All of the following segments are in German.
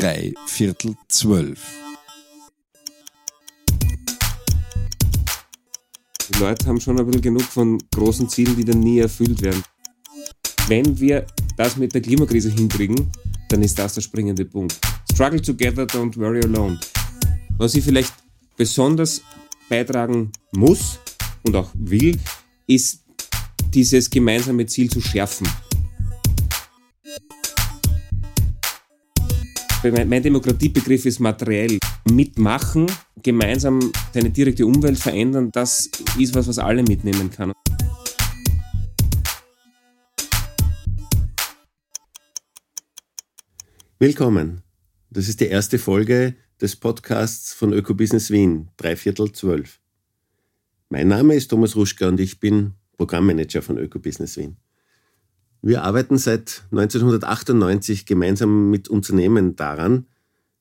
drei Viertel zwölf. Die Leute haben schon ein bisschen genug von großen Zielen, die dann nie erfüllt werden. Wenn wir das mit der Klimakrise hinkriegen, dann ist das der springende Punkt. Struggle together, don't worry alone. Was ich vielleicht besonders beitragen muss und auch will, ist dieses gemeinsame Ziel zu schärfen. Mein Demokratiebegriff ist materiell. Mitmachen, gemeinsam seine direkte Umwelt verändern, das ist was, was alle mitnehmen kann. Willkommen. Das ist die erste Folge des Podcasts von Ökobusiness Wien, dreiviertel zwölf. Mein Name ist Thomas Ruschka und ich bin Programmmanager von Ökobusiness Wien. Wir arbeiten seit 1998 gemeinsam mit Unternehmen daran,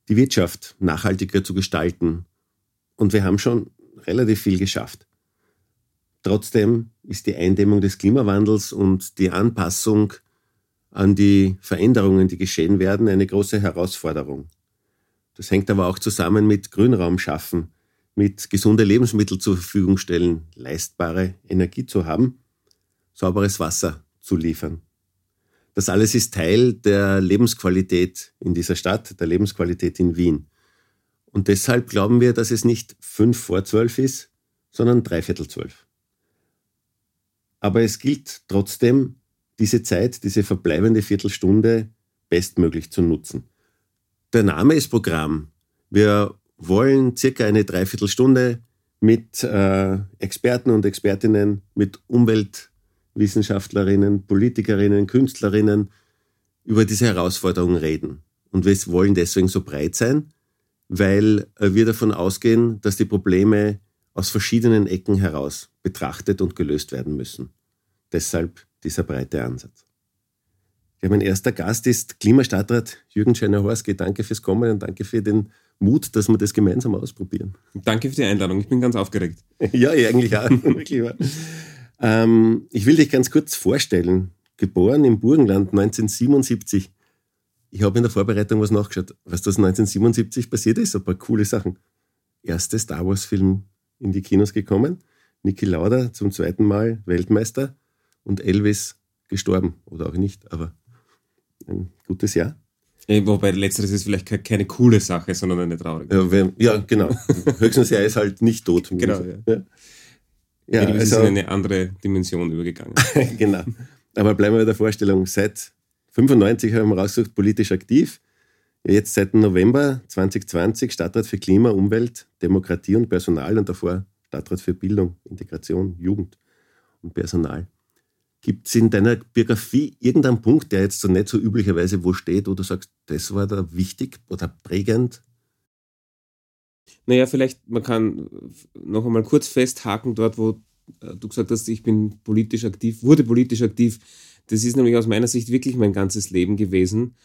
die Wirtschaft nachhaltiger zu gestalten. Und wir haben schon relativ viel geschafft. Trotzdem ist die Eindämmung des Klimawandels und die Anpassung an die Veränderungen, die geschehen werden, eine große Herausforderung. Das hängt aber auch zusammen mit Grünraum schaffen, mit gesunde Lebensmittel zur Verfügung stellen, leistbare Energie zu haben, sauberes Wasser zu liefern. Das alles ist Teil der Lebensqualität in dieser Stadt, der Lebensqualität in Wien. Und deshalb glauben wir, dass es nicht fünf vor zwölf ist, sondern dreiviertel zwölf. Aber es gilt trotzdem, diese Zeit, diese verbleibende Viertelstunde bestmöglich zu nutzen. Der Name ist Programm. Wir wollen circa eine Dreiviertelstunde mit äh, Experten und Expertinnen, mit Umweltwissenschaftlerinnen, Politikerinnen, Künstlerinnen über diese Herausforderungen reden. Und wir wollen deswegen so breit sein, weil äh, wir davon ausgehen, dass die Probleme aus verschiedenen Ecken heraus betrachtet und gelöst werden müssen. Deshalb dieser breite Ansatz. Ja, mein erster Gast ist Klimastadtrat Jürgen Scheiner-Horski. Danke fürs Kommen und danke für den Mut, dass wir das gemeinsam ausprobieren. Danke für die Einladung. Ich bin ganz aufgeregt. ja, eigentlich auch. ähm, ich will dich ganz kurz vorstellen. Geboren im Burgenland 1977. Ich habe in der Vorbereitung was nachgeschaut. Was das 1977 passiert ist, ein paar coole Sachen. Erster Star Wars-Film in die Kinos gekommen. Niki Lauda zum zweiten Mal Weltmeister und Elvis gestorben oder auch nicht, aber ein gutes Jahr. Wobei letzteres ist vielleicht keine coole Sache, sondern eine traurige. Ja, wenn, ja genau. Höchstens er ist halt nicht tot. genau, ja. ja. Ja Elvis also, ist in eine andere Dimension übergegangen. genau. Aber bleiben wir bei der Vorstellung. Seit 95 haben wir rausgesucht, politisch aktiv. Jetzt seit November 2020 Stadtrat für Klima, Umwelt, Demokratie und Personal und davor Stadtrat für Bildung, Integration, Jugend und Personal. Gibt es in deiner Biografie irgendeinen Punkt, der jetzt so nicht so üblicherweise wo steht, wo du sagst, das war da wichtig oder prägend? Naja, vielleicht, man kann noch einmal kurz festhaken dort, wo äh, du gesagt hast, ich bin politisch aktiv, wurde politisch aktiv. Das ist nämlich aus meiner Sicht wirklich mein ganzes Leben gewesen,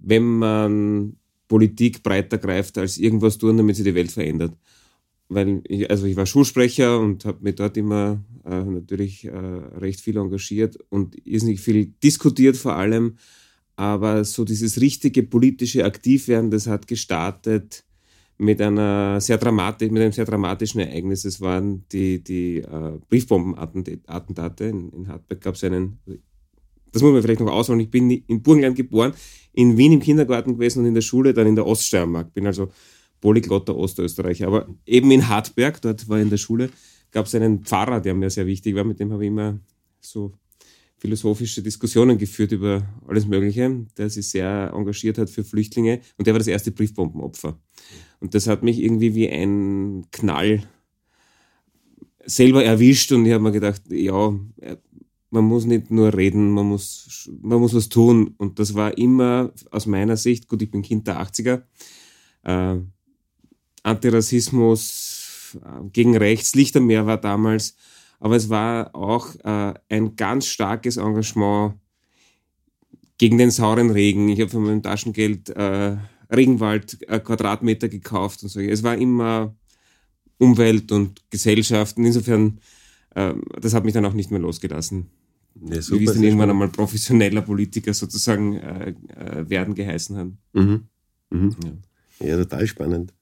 wenn man Politik breiter greift als irgendwas tun, damit sie die Welt verändert weil ich, also ich war Schulsprecher und habe mich dort immer äh, natürlich äh, recht viel engagiert und irrsinnig viel diskutiert vor allem. Aber so dieses richtige politische Aktivwerden, das hat gestartet mit einer sehr dramatisch, mit einem sehr dramatischen Ereignis. Es waren die, die äh, Briefbombenattentate in, in Hartberg. Gab es einen, das muss man vielleicht noch ausholen. Ich bin in Burgenland geboren, in Wien im Kindergarten gewesen und in der Schule dann in der Oststeiermark. Bin also polyglotter Ostösterreicher. Aber eben in Hartberg, dort war in der Schule, gab es einen Pfarrer, der mir sehr wichtig war, mit dem habe ich immer so philosophische Diskussionen geführt über alles Mögliche, der sich sehr engagiert hat für Flüchtlinge und der war das erste Briefbombenopfer. Und das hat mich irgendwie wie ein Knall selber erwischt und ich habe mir gedacht, ja, man muss nicht nur reden, man muss, man muss was tun. Und das war immer aus meiner Sicht, gut, ich bin Kind der 80er, äh, Antirassismus äh, gegen rechts, Lichtermeer war damals, aber es war auch äh, ein ganz starkes Engagement gegen den sauren Regen. Ich habe von meinem Taschengeld äh, Regenwald äh, Quadratmeter gekauft und so. Es war immer Umwelt und Gesellschaft. Und insofern, äh, das hat mich dann auch nicht mehr losgelassen. Ja, super, Wie es dann irgendwann einmal professioneller Politiker sozusagen äh, äh, werden geheißen haben. Mhm. Mhm. Ja. ja. total spannend.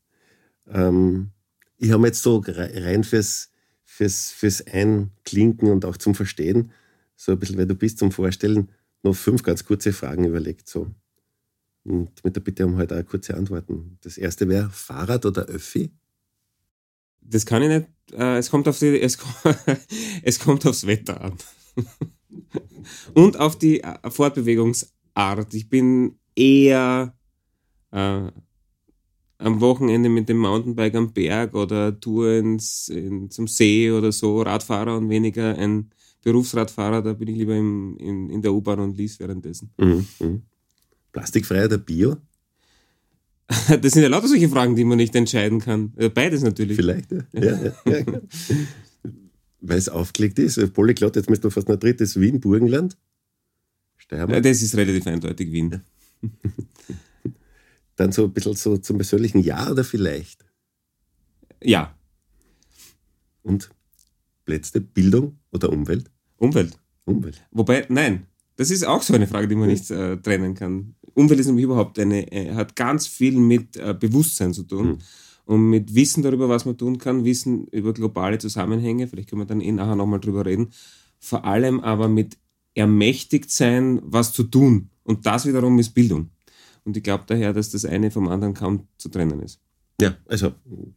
Ähm, ich habe jetzt so rein fürs, fürs, fürs Einklinken und auch zum Verstehen, so ein bisschen, wer du bist, zum Vorstellen, noch fünf ganz kurze Fragen überlegt. So. Und mit der Bitte um heute halt auch kurze Antworten. Das erste wäre Fahrrad oder Öffi? Das kann ich nicht. Äh, es, kommt auf die, es, es kommt aufs Wetter an. Und auf die äh, Fortbewegungsart. Ich bin eher äh, am Wochenende mit dem Mountainbike am Berg oder Tour ins, in, zum See oder so Radfahrer und weniger ein Berufsradfahrer. Da bin ich lieber im, in, in der U-Bahn und lies währenddessen. Mhm, mh. Plastikfrei oder Bio? Das sind ja lauter solche Fragen, die man nicht entscheiden kann. Beides natürlich. Vielleicht, ja. ja, ja, ja Weil es aufgelegt ist. Polyglot, jetzt müsste man fast noch drittes Wien, Burgenland. Steiermark. Das ist relativ eindeutig Wien. Dann so ein bisschen so zum persönlichen Ja oder vielleicht? Ja. Und letzte Bildung oder Umwelt? Umwelt. Umwelt. Wobei, nein, das ist auch so eine Frage, die man nicht äh, trennen kann. Umwelt ist nämlich überhaupt eine, äh, hat ganz viel mit äh, Bewusstsein zu tun. Mhm. Und mit Wissen darüber, was man tun kann, Wissen über globale Zusammenhänge, vielleicht können wir dann eh nachher nochmal drüber reden. Vor allem aber mit ermächtigt sein, was zu tun. Und das wiederum ist Bildung. Und ich glaube daher, dass das eine vom anderen kaum zu trennen ist. Ja, also.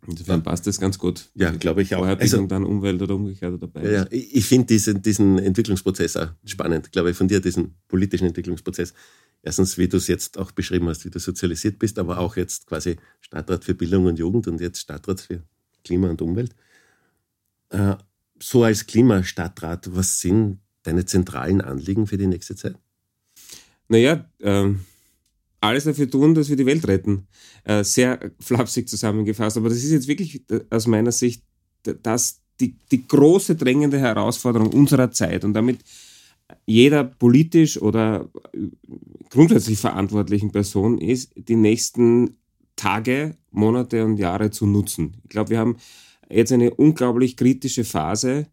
Insofern passt das ganz gut. Ja, glaube ich auch. Vorher also, dann Umwelt oder umgekehrt dabei. Ja, ich, ich finde diesen, diesen Entwicklungsprozess auch spannend, glaube ich, von dir, diesen politischen Entwicklungsprozess. Erstens, wie du es jetzt auch beschrieben hast, wie du sozialisiert bist, aber auch jetzt quasi Stadtrat für Bildung und Jugend und jetzt Stadtrat für Klima und Umwelt. Äh, so als Klimastadtrat, was sind deine zentralen Anliegen für die nächste Zeit? Naja, ähm, alles dafür tun, dass wir die Welt retten. Äh, sehr flapsig zusammengefasst, aber das ist jetzt wirklich äh, aus meiner Sicht das, die, die große drängende Herausforderung unserer Zeit und damit jeder politisch oder äh, grundsätzlich verantwortlichen Person ist, die nächsten Tage, Monate und Jahre zu nutzen. Ich glaube, wir haben jetzt eine unglaublich kritische Phase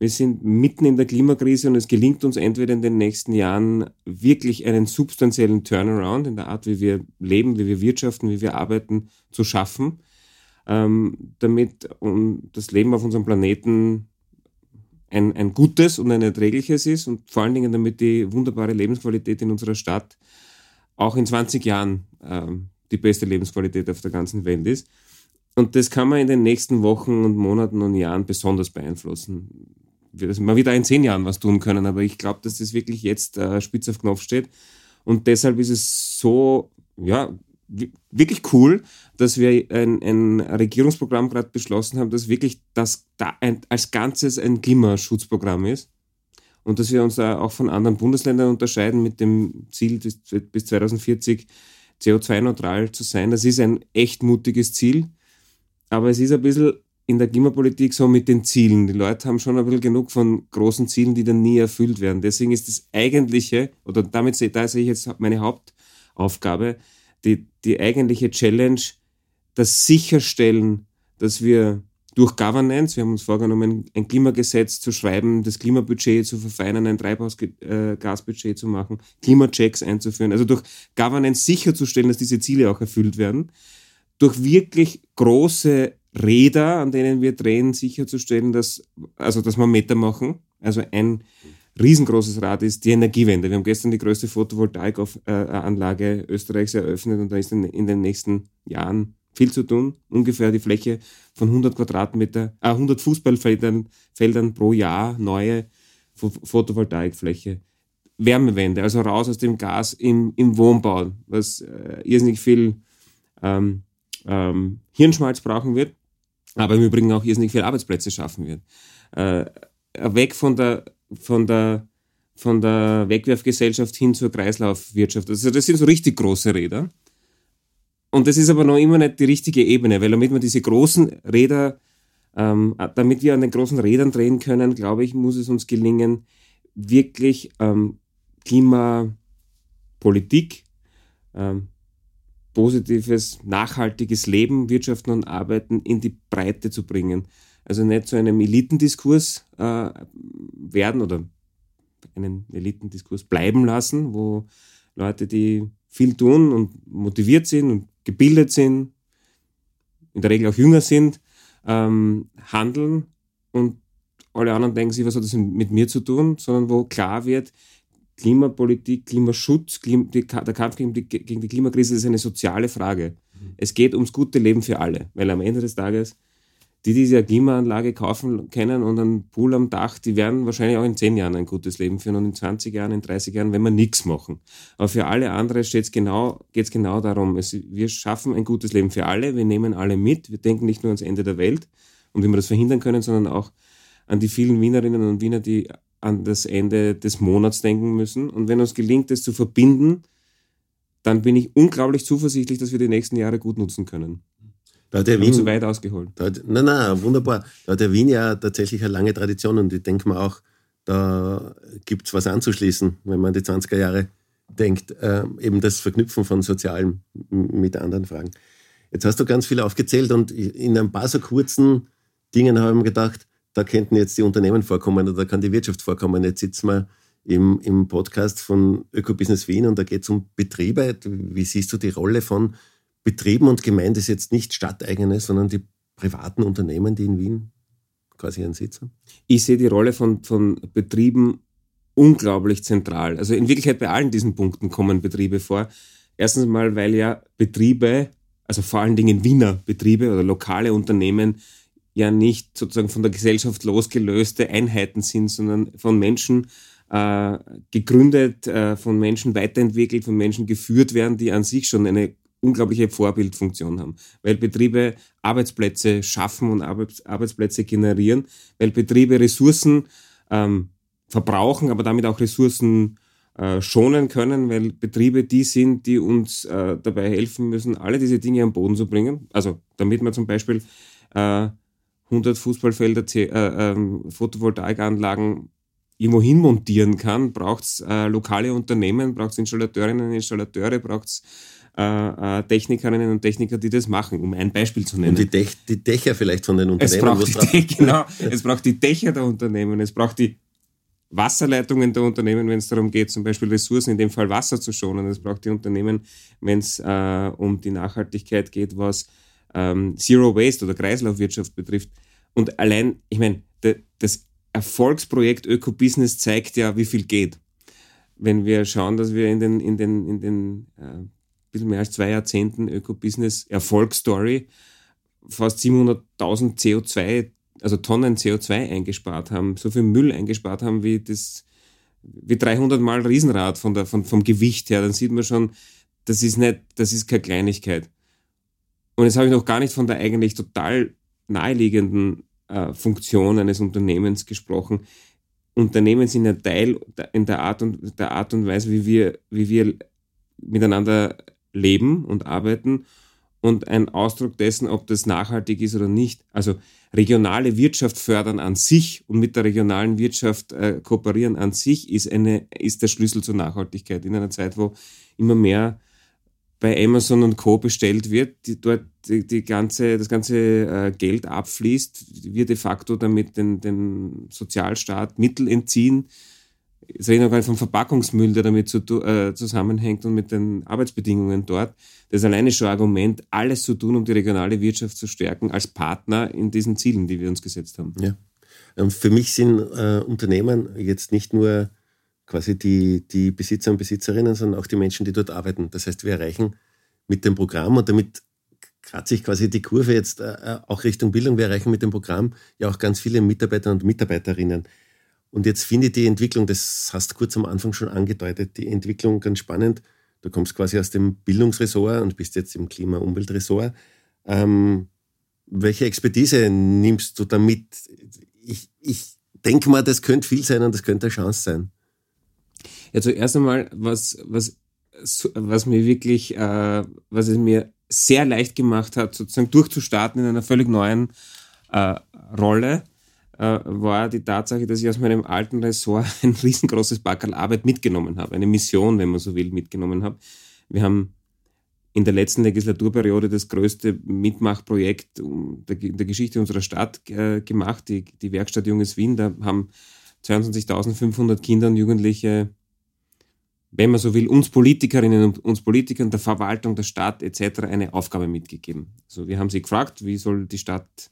wir sind mitten in der Klimakrise und es gelingt uns entweder in den nächsten Jahren wirklich einen substanziellen Turnaround in der Art, wie wir leben, wie wir wirtschaften, wie wir arbeiten, zu schaffen, ähm, damit das Leben auf unserem Planeten ein, ein gutes und ein erträgliches ist und vor allen Dingen damit die wunderbare Lebensqualität in unserer Stadt auch in 20 Jahren ähm, die beste Lebensqualität auf der ganzen Welt ist. Und das kann man in den nächsten Wochen und Monaten und Jahren besonders beeinflussen wird es mal wieder in zehn Jahren was tun können. Aber ich glaube, dass das wirklich jetzt äh, spitz auf Knopf steht. Und deshalb ist es so, ja, wirklich cool, dass wir ein, ein Regierungsprogramm gerade beschlossen haben, dass wirklich das da ein, als Ganzes ein Klimaschutzprogramm ist. Und dass wir uns auch von anderen Bundesländern unterscheiden mit dem Ziel, bis 2040 CO2-neutral zu sein. Das ist ein echt mutiges Ziel. Aber es ist ein bisschen in der Klimapolitik so mit den Zielen. Die Leute haben schon ein bisschen genug von großen Zielen, die dann nie erfüllt werden. Deswegen ist das eigentliche, oder damit sehe, da sehe ich jetzt meine Hauptaufgabe, die, die eigentliche Challenge, das Sicherstellen, dass wir durch Governance, wir haben uns vorgenommen, ein Klimagesetz zu schreiben, das Klimabudget zu verfeinern, ein Treibhausgasbudget zu machen, Klimachecks einzuführen, also durch Governance sicherzustellen, dass diese Ziele auch erfüllt werden, durch wirklich große Räder, an denen wir drehen, sicherzustellen, dass, also, dass wir Meter machen. Also ein riesengroßes Rad ist die Energiewende. Wir haben gestern die größte Photovoltaikanlage Österreichs eröffnet und da ist in, den nächsten Jahren viel zu tun. Ungefähr die Fläche von 100 Quadratmeter, äh, 100 Fußballfeldern Feldern pro Jahr neue Photovoltaikfläche. Wärmewende, also raus aus dem Gas im, im Wohnbau, was äh, irrsinnig viel ähm, ähm, Hirnschmalz brauchen wird aber im Übrigen auch irrsinnig viele Arbeitsplätze schaffen wird. Äh, weg von der, von der, von der Wegwerfgesellschaft hin zur Kreislaufwirtschaft. Also das sind so richtig große Räder. Und das ist aber noch immer nicht die richtige Ebene, weil damit man diese großen Räder, ähm, damit wir an den großen Rädern drehen können, glaube ich, muss es uns gelingen, wirklich ähm, Klimapolitik, ähm, positives, nachhaltiges Leben, Wirtschaften und Arbeiten in die Breite zu bringen. Also nicht zu einem Elitendiskurs äh, werden oder einen Elitendiskurs bleiben lassen, wo Leute, die viel tun und motiviert sind und gebildet sind, in der Regel auch jünger sind, ähm, handeln und alle anderen denken sich, was hat das mit mir zu tun, sondern wo klar wird, Klimapolitik, Klimaschutz, Klim die, der Kampf gegen die, gegen die, Klimakrise ist eine soziale Frage. Mhm. Es geht ums gute Leben für alle, weil am Ende des Tages die diese Klimaanlage kaufen können und einen Pool am Dach, die werden wahrscheinlich auch in 10 Jahren ein gutes Leben führen und in 20 Jahren, in 30 Jahren, wenn wir nichts machen. Aber für alle anderen steht's genau, geht's genau darum, es, wir schaffen ein gutes Leben für alle, wir nehmen alle mit, wir denken nicht nur ans Ende der Welt und wie wir das verhindern können, sondern auch an die vielen Wienerinnen und Wiener, die an das Ende des Monats denken müssen. Und wenn uns gelingt, das zu verbinden, dann bin ich unglaublich zuversichtlich, dass wir die nächsten Jahre gut nutzen können. Da hat der Wien, zu weit ausgeholt. Da hat, nein, nein, wunderbar. Da hat der Wien ja tatsächlich eine lange Tradition und ich denke mir auch, da gibt es was anzuschließen, wenn man die 20er Jahre denkt, äh, eben das Verknüpfen von Sozialem mit anderen Fragen. Jetzt hast du ganz viel aufgezählt und in ein paar so kurzen Dingen habe ich mir gedacht, da könnten jetzt die Unternehmen vorkommen oder da kann die Wirtschaft vorkommen. Jetzt sitzen wir im, im Podcast von Ökobusiness Wien und da geht es um Betriebe. Wie siehst du die Rolle von Betrieben und gemeint ist jetzt nicht stadteigene, sondern die privaten Unternehmen, die in Wien quasi ihren Sitz haben? Ich sehe die Rolle von, von Betrieben unglaublich zentral. Also in Wirklichkeit bei allen diesen Punkten kommen Betriebe vor. Erstens mal, weil ja Betriebe, also vor allen Dingen Wiener Betriebe oder lokale Unternehmen, ja nicht sozusagen von der Gesellschaft losgelöste Einheiten sind, sondern von Menschen äh, gegründet, äh, von Menschen weiterentwickelt, von Menschen geführt werden, die an sich schon eine unglaubliche Vorbildfunktion haben, weil Betriebe Arbeitsplätze schaffen und Arbeitsplätze generieren, weil Betriebe Ressourcen ähm, verbrauchen, aber damit auch Ressourcen äh, schonen können, weil Betriebe die sind, die uns äh, dabei helfen müssen, alle diese Dinge am Boden zu bringen. Also damit man zum Beispiel äh, 100 Fußballfelder, äh, ähm, Photovoltaikanlagen irgendwo hinmontieren kann, braucht es äh, lokale Unternehmen, braucht es Installateurinnen und Installateure, braucht es äh, äh, Technikerinnen und Techniker, die das machen, um ein Beispiel zu nennen. Und die, Dech, die Dächer vielleicht von den Unternehmen. Es braucht, die, genau, es braucht die Dächer der Unternehmen, es braucht die Wasserleitungen der Unternehmen, wenn es darum geht, zum Beispiel Ressourcen, in dem Fall Wasser zu schonen. Es braucht die Unternehmen, wenn es äh, um die Nachhaltigkeit geht, was ähm, Zero Waste oder Kreislaufwirtschaft betrifft. Und allein, ich meine, das Erfolgsprojekt Ökobusiness zeigt ja, wie viel geht. Wenn wir schauen, dass wir in den, in den, in den äh, bisschen mehr als zwei Jahrzehnten Öko-Business Erfolgsstory fast 700.000 CO2, also Tonnen CO2 eingespart haben, so viel Müll eingespart haben wie das, wie 300 Mal Riesenrad von der, von, vom Gewicht her, dann sieht man schon, das ist nicht, das ist keine Kleinigkeit. Und jetzt habe ich noch gar nicht von der eigentlich total naheliegenden äh, Funktion eines Unternehmens gesprochen. Unternehmen sind ein Teil in der Art und, der Art und Weise, wie wir, wie wir miteinander leben und arbeiten und ein Ausdruck dessen, ob das nachhaltig ist oder nicht. Also regionale Wirtschaft fördern an sich und mit der regionalen Wirtschaft äh, kooperieren an sich ist, eine, ist der Schlüssel zur Nachhaltigkeit. In einer Zeit, wo immer mehr bei Amazon und Co. bestellt wird, die dort die, die ganze, das ganze äh, Geld abfließt, wir de facto damit den, den Sozialstaat Mittel entziehen, ich rede noch gar nicht vom Verpackungsmüll, der damit zu, äh, zusammenhängt und mit den Arbeitsbedingungen dort. Das ist alleine schon ein Argument, alles zu tun, um die regionale Wirtschaft zu stärken, als Partner in diesen Zielen, die wir uns gesetzt haben. Ja. Ähm, für mich sind äh, Unternehmen jetzt nicht nur quasi die, die Besitzer und Besitzerinnen, sondern auch die Menschen, die dort arbeiten. Das heißt, wir erreichen mit dem Programm und damit kratze ich quasi die Kurve jetzt äh, äh, auch Richtung Bildung. Wir erreichen mit dem Programm ja auch ganz viele Mitarbeiter und Mitarbeiterinnen. Und jetzt finde ich die Entwicklung, das hast du kurz am Anfang schon angedeutet, die Entwicklung ganz spannend. Du kommst quasi aus dem Bildungsressort und bist jetzt im Klima-Umweltressort. Ähm, welche Expertise nimmst du damit? Ich, ich denke mal, das könnte viel sein und das könnte eine Chance sein. Ja, zuerst einmal, was, was, was mir wirklich, äh, was es mir sehr leicht gemacht hat, sozusagen durchzustarten in einer völlig neuen äh, Rolle, äh, war die Tatsache, dass ich aus meinem alten Ressort ein riesengroßes Backerl Arbeit mitgenommen habe, eine Mission, wenn man so will, mitgenommen habe. Wir haben in der letzten Legislaturperiode das größte Mitmachprojekt der, der Geschichte unserer Stadt äh, gemacht, die, die Werkstatt Junges Wien. Da haben 22.500 Kinder und Jugendliche wenn man so will, uns Politikerinnen und uns Politikern, der Verwaltung, der Stadt etc. eine Aufgabe mitgegeben. Also wir haben sie gefragt, wie soll die Stadt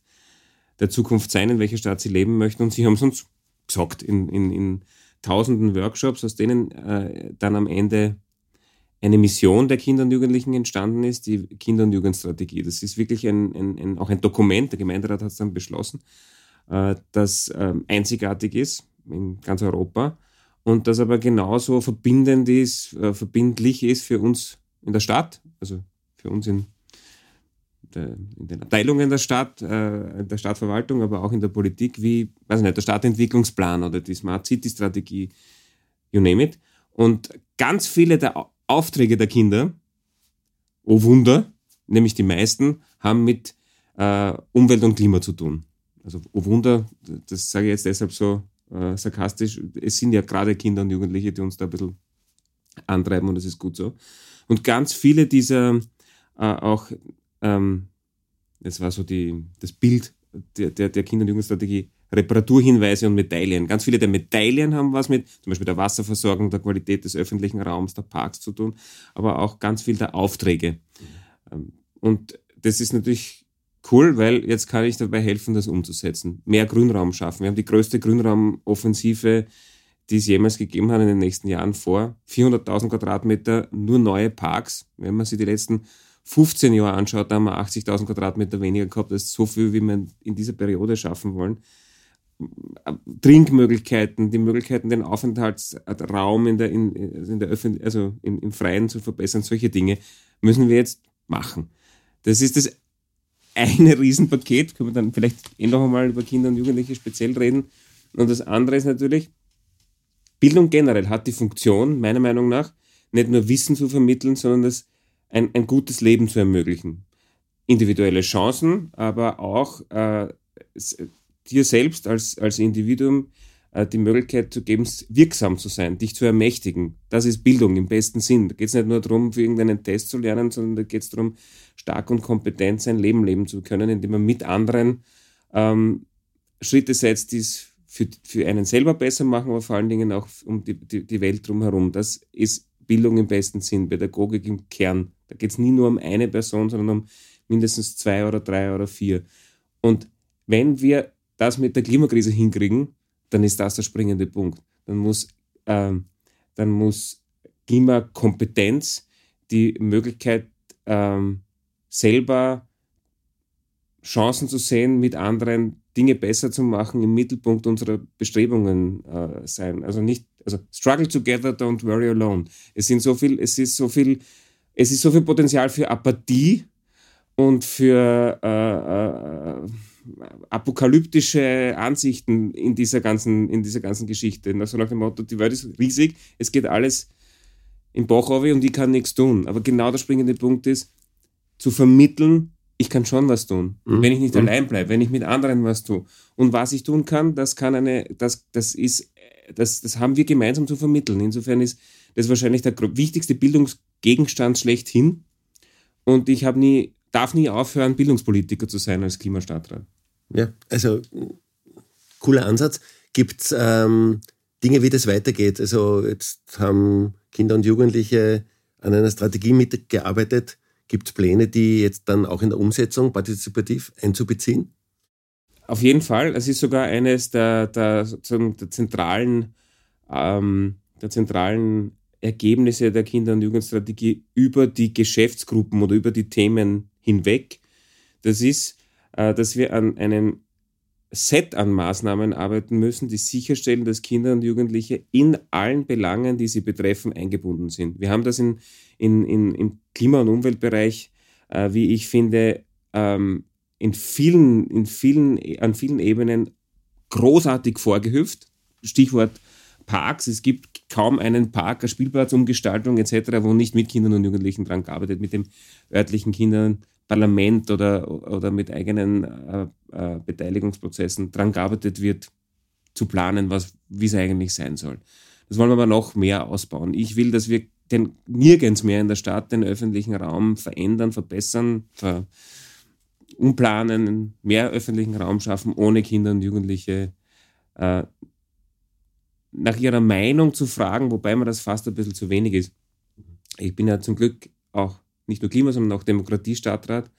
der Zukunft sein, in welcher Stadt sie leben möchten und sie haben es uns gesagt in, in, in tausenden Workshops, aus denen äh, dann am Ende eine Mission der Kinder und Jugendlichen entstanden ist, die Kinder- und Jugendstrategie. Das ist wirklich ein, ein, ein auch ein Dokument, der Gemeinderat hat es dann beschlossen, äh, das äh, einzigartig ist in ganz Europa und das aber genauso verbindend ist, äh, verbindlich ist für uns in der Stadt, also für uns in, der, in den Abteilungen der Stadt, äh, der Stadtverwaltung, aber auch in der Politik, wie, weiß nicht, der Stadtentwicklungsplan oder die Smart City Strategie, you name it. Und ganz viele der Aufträge der Kinder, oh Wunder, nämlich die meisten, haben mit äh, Umwelt und Klima zu tun. Also, oh Wunder, das sage ich jetzt deshalb so äh, sarkastisch. Es sind ja gerade Kinder und Jugendliche, die uns da ein bisschen antreiben und das ist gut so. Und ganz viele dieser äh, auch, ähm, das war so die, das Bild der, der, der Kinder- und Jugendstrategie, Reparaturhinweise und Medaillen. Ganz viele der Medaillen haben was mit zum Beispiel der Wasserversorgung, der Qualität des öffentlichen Raums, der Parks zu tun, aber auch ganz viel der Aufträge. Mhm. Und das ist natürlich cool, weil jetzt kann ich dabei helfen, das umzusetzen. Mehr Grünraum schaffen. Wir haben die größte Grünraumoffensive, die es jemals gegeben hat in den nächsten Jahren vor. 400.000 Quadratmeter, nur neue Parks. Wenn man sich die letzten 15 Jahre anschaut, da haben wir 80.000 Quadratmeter weniger gehabt. Das ist so viel, wie wir in dieser Periode schaffen wollen. Trinkmöglichkeiten, die Möglichkeiten, den Aufenthaltsraum in der, in, in der Öffentlich also im, im Freien zu verbessern, solche Dinge müssen wir jetzt machen. Das ist das eine Riesenpaket, können wir dann vielleicht eh noch einmal über Kinder und Jugendliche speziell reden. Und das andere ist natürlich, Bildung generell hat die Funktion, meiner Meinung nach, nicht nur Wissen zu vermitteln, sondern das ein, ein gutes Leben zu ermöglichen. Individuelle Chancen, aber auch äh, dir selbst als, als Individuum die Möglichkeit zu geben, wirksam zu sein, dich zu ermächtigen. Das ist Bildung im besten Sinn. Da geht es nicht nur darum, für irgendeinen Test zu lernen, sondern da geht es darum, stark und kompetent sein Leben leben zu können, indem man mit anderen ähm, Schritte setzt, die es für, für einen selber besser machen, aber vor allen Dingen auch um die, die, die Welt drumherum. Das ist Bildung im besten Sinn, Pädagogik im Kern. Da geht es nie nur um eine Person, sondern um mindestens zwei oder drei oder vier. Und wenn wir das mit der Klimakrise hinkriegen, dann ist das der springende Punkt. Dann muss, ähm, dann muss Klimakompetenz die Möglichkeit, ähm, selber Chancen zu sehen, mit anderen Dinge besser zu machen, im Mittelpunkt unserer Bestrebungen äh, sein. Also nicht, also struggle together, don't worry alone. Es sind so viel, es ist so viel, es ist so viel Potenzial für Apathie und für äh, äh, apokalyptische Ansichten in dieser ganzen, in dieser ganzen Geschichte. So nach dem Motto, die Welt ist riesig, es geht alles im Bauch und ich kann nichts tun. Aber genau der springende Punkt ist, zu vermitteln, ich kann schon was tun, mhm. wenn ich nicht mhm. allein bleibe, wenn ich mit anderen was tue. Und was ich tun kann, das kann eine, das, das ist, das, das haben wir gemeinsam zu vermitteln. Insofern ist das wahrscheinlich der wichtigste Bildungsgegenstand schlechthin. Und ich habe nie, darf nie aufhören, Bildungspolitiker zu sein als Klimastadtrat. Ja, also cooler Ansatz. Gibt es ähm, Dinge, wie das weitergeht? Also jetzt haben Kinder und Jugendliche an einer Strategie mitgearbeitet. Gibt es Pläne, die jetzt dann auch in der Umsetzung partizipativ einzubeziehen? Auf jeden Fall. Es ist sogar eines der, der, der zentralen, ähm, der zentralen Ergebnisse der Kinder- und Jugendstrategie über die Geschäftsgruppen oder über die Themen hinweg. Das ist äh, dass wir an einem Set an Maßnahmen arbeiten müssen, die sicherstellen, dass Kinder und Jugendliche in allen Belangen, die sie betreffen, eingebunden sind. Wir haben das in, in, in, im Klima- und Umweltbereich, äh, wie ich finde, ähm, in vielen, in vielen, an vielen Ebenen großartig vorgehüpft. Stichwort Parks. Es gibt kaum einen Park, eine Spielplatzumgestaltung etc., wo nicht mit Kindern und Jugendlichen dran gearbeitet, mit den örtlichen Kindern, Parlament oder, oder mit eigenen äh, äh, Beteiligungsprozessen daran gearbeitet wird, zu planen, wie es eigentlich sein soll. Das wollen wir aber noch mehr ausbauen. Ich will, dass wir den, nirgends mehr in der Stadt den öffentlichen Raum verändern, verbessern, ver, umplanen, mehr öffentlichen Raum schaffen, ohne Kinder und Jugendliche äh, nach ihrer Meinung zu fragen, wobei mir das fast ein bisschen zu wenig ist. Ich bin ja zum Glück auch nicht nur Klima, sondern auch Demokratiestadtrat.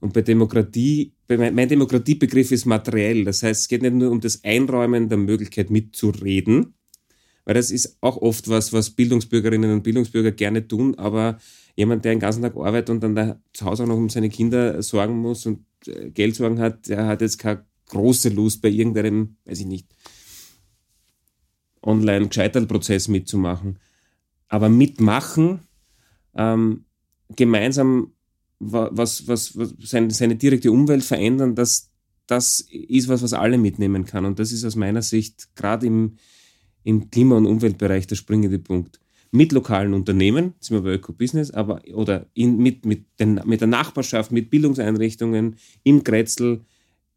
Und bei Demokratie, mein Demokratiebegriff ist materiell. Das heißt, es geht nicht nur um das Einräumen der Möglichkeit mitzureden, weil das ist auch oft was, was Bildungsbürgerinnen und Bildungsbürger gerne tun, aber jemand, der den ganzen Tag arbeitet und dann da zu Hause auch noch um seine Kinder sorgen muss und äh, Geld sorgen hat, der hat jetzt keine große Lust bei irgendeinem, weiß ich nicht, Online-Gescheiterprozess mitzumachen. Aber mitmachen, ähm, gemeinsam was, was, was seine, seine direkte Umwelt verändern, das, das ist was, was alle mitnehmen kann. Und das ist aus meiner Sicht gerade im, im Klima- und Umweltbereich der springende Punkt. Mit lokalen Unternehmen, sind wir bei Öko-Business, aber oder in, mit, mit, den, mit der Nachbarschaft, mit Bildungseinrichtungen, im Kretzel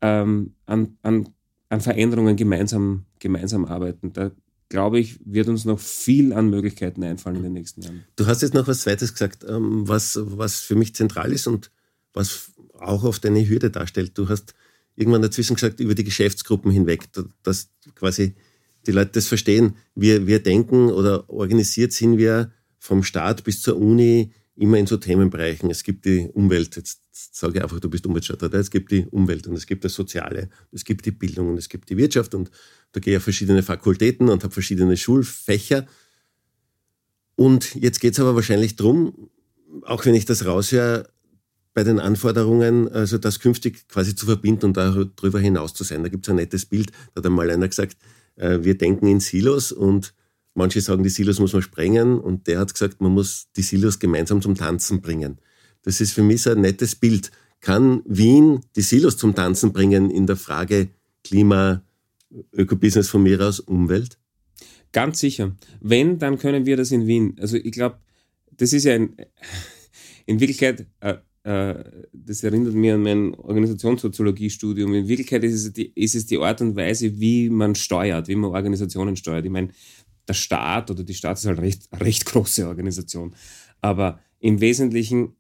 ähm, an, an, an Veränderungen gemeinsam, gemeinsam arbeiten. Da glaube ich, wird uns noch viel an Möglichkeiten einfallen in den nächsten Jahren. Du hast jetzt noch was Zweites gesagt, ähm, was, was für mich zentral ist und was auch oft eine Hürde darstellt. Du hast irgendwann dazwischen gesagt, über die Geschäftsgruppen hinweg, dass quasi die Leute das verstehen. Wir, wir denken oder organisiert sind wir vom Staat bis zur Uni immer in so Themenbereichen. Es gibt die Umwelt, jetzt sage ich einfach, du bist Umweltstadtrat, es gibt die Umwelt und es gibt das Soziale, es gibt die Bildung und es gibt die Wirtschaft und da gehe ich auf verschiedene Fakultäten und habe verschiedene Schulfächer. Und jetzt geht es aber wahrscheinlich darum, auch wenn ich das raushöre, bei den Anforderungen, also das künftig quasi zu verbinden und darüber hinaus zu sein. Da gibt es ein nettes Bild, da hat einmal einer gesagt, äh, wir denken in Silos und manche sagen, die Silos muss man sprengen und der hat gesagt, man muss die Silos gemeinsam zum Tanzen bringen. Das ist für mich so ein nettes Bild. Kann Wien die Silos zum Tanzen bringen in der Frage Klima, Ökobusiness von mir aus Umwelt? Ganz sicher. Wenn, dann können wir das in Wien. Also ich glaube, das ist ja ein, in Wirklichkeit, äh, äh, das erinnert mich an mein Organisationssoziologiestudium. In Wirklichkeit ist es, die, ist es die Art und Weise, wie man steuert, wie man Organisationen steuert. Ich meine, der Staat oder die Staat ist halt recht, recht große Organisation. Aber im Wesentlichen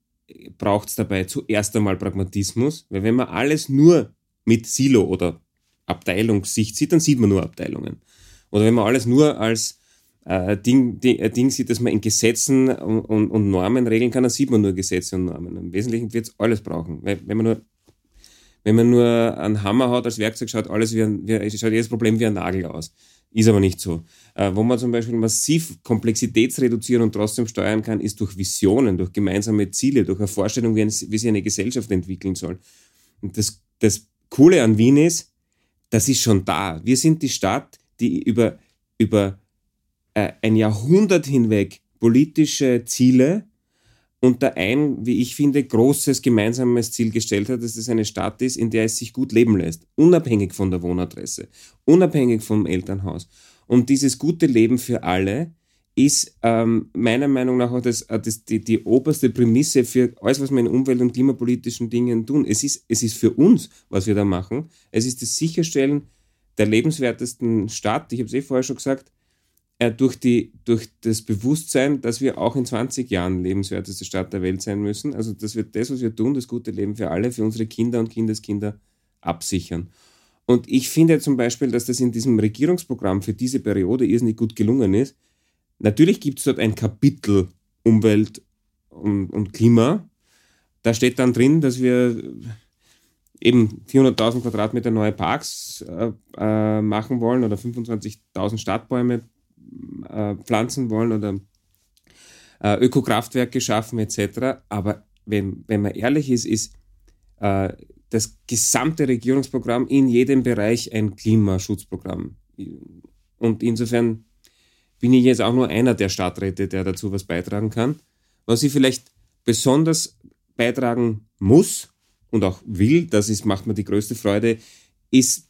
braucht es dabei zuerst einmal Pragmatismus, weil wenn man alles nur mit Silo oder Abteilungssicht sieht, dann sieht man nur Abteilungen. Oder wenn man alles nur als äh, Ding, Ding, äh, Ding sieht, dass man in Gesetzen und, und, und, Normen regeln kann, dann sieht man nur Gesetze und Normen. Im Wesentlichen wird es alles brauchen. Weil, wenn man nur wenn man nur einen Hammer hat als Werkzeug, schaut alles wie ein, wie, schaut jedes Problem wie ein Nagel aus. Ist aber nicht so. Äh, wo man zum Beispiel massiv Komplexitätsreduzieren und trotzdem steuern kann, ist durch Visionen, durch gemeinsame Ziele, durch eine Vorstellung, wie, ein, wie sich eine Gesellschaft entwickeln soll. Und das, das Coole an Wien ist, das ist schon da. Wir sind die Stadt, die über, über äh, ein Jahrhundert hinweg politische Ziele unter ein, wie ich finde, großes gemeinsames Ziel gestellt hat, dass es eine Stadt ist, in der es sich gut leben lässt, unabhängig von der Wohnadresse, unabhängig vom Elternhaus. Und dieses gute Leben für alle ist ähm, meiner Meinung nach auch das, äh, das, die, die oberste Prämisse für alles, was wir in umwelt- und klimapolitischen Dingen tun. Es ist, es ist für uns, was wir da machen. Es ist das Sicherstellen der lebenswertesten Stadt, ich habe es eh vorher schon gesagt, äh, durch, die, durch das Bewusstsein, dass wir auch in 20 Jahren lebenswerteste Stadt der Welt sein müssen. Also, dass wir das, was wir tun, das gute Leben für alle, für unsere Kinder und Kindeskinder absichern. Und ich finde zum Beispiel, dass das in diesem Regierungsprogramm für diese Periode irrsinnig gut gelungen ist, Natürlich gibt es dort ein Kapitel Umwelt und, und, Klima. Da steht dann drin, dass wir eben 400.000 Quadratmeter neue Parks äh, äh, machen wollen oder 25.000 Stadtbäume äh, pflanzen wollen oder äh, Ökokraftwerke schaffen etc. Aber wenn, wenn man ehrlich ist, ist äh, das gesamte Regierungsprogramm in jedem Bereich ein Klimaschutzprogramm. Und insofern bin ich jetzt auch nur einer der Stadträte, der dazu was beitragen kann. Was ich vielleicht besonders beitragen muss und auch will, das ist, macht mir die größte Freude, ist